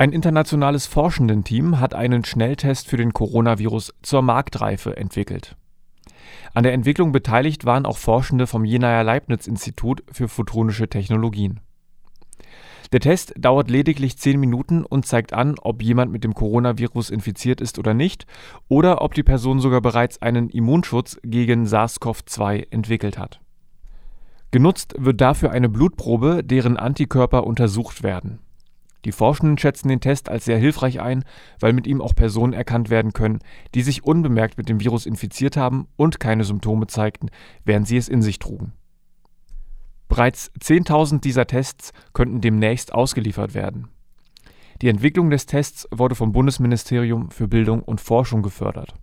Ein internationales Forschendenteam hat einen Schnelltest für den Coronavirus zur Marktreife entwickelt. An der Entwicklung beteiligt waren auch Forschende vom Jenaer Leibniz Institut für photonische Technologien. Der Test dauert lediglich 10 Minuten und zeigt an, ob jemand mit dem Coronavirus infiziert ist oder nicht oder ob die Person sogar bereits einen Immunschutz gegen SARS-CoV-2 entwickelt hat. Genutzt wird dafür eine Blutprobe, deren Antikörper untersucht werden. Die Forschenden schätzen den Test als sehr hilfreich ein, weil mit ihm auch Personen erkannt werden können, die sich unbemerkt mit dem Virus infiziert haben und keine Symptome zeigten, während sie es in sich trugen. Bereits 10.000 dieser Tests könnten demnächst ausgeliefert werden. Die Entwicklung des Tests wurde vom Bundesministerium für Bildung und Forschung gefördert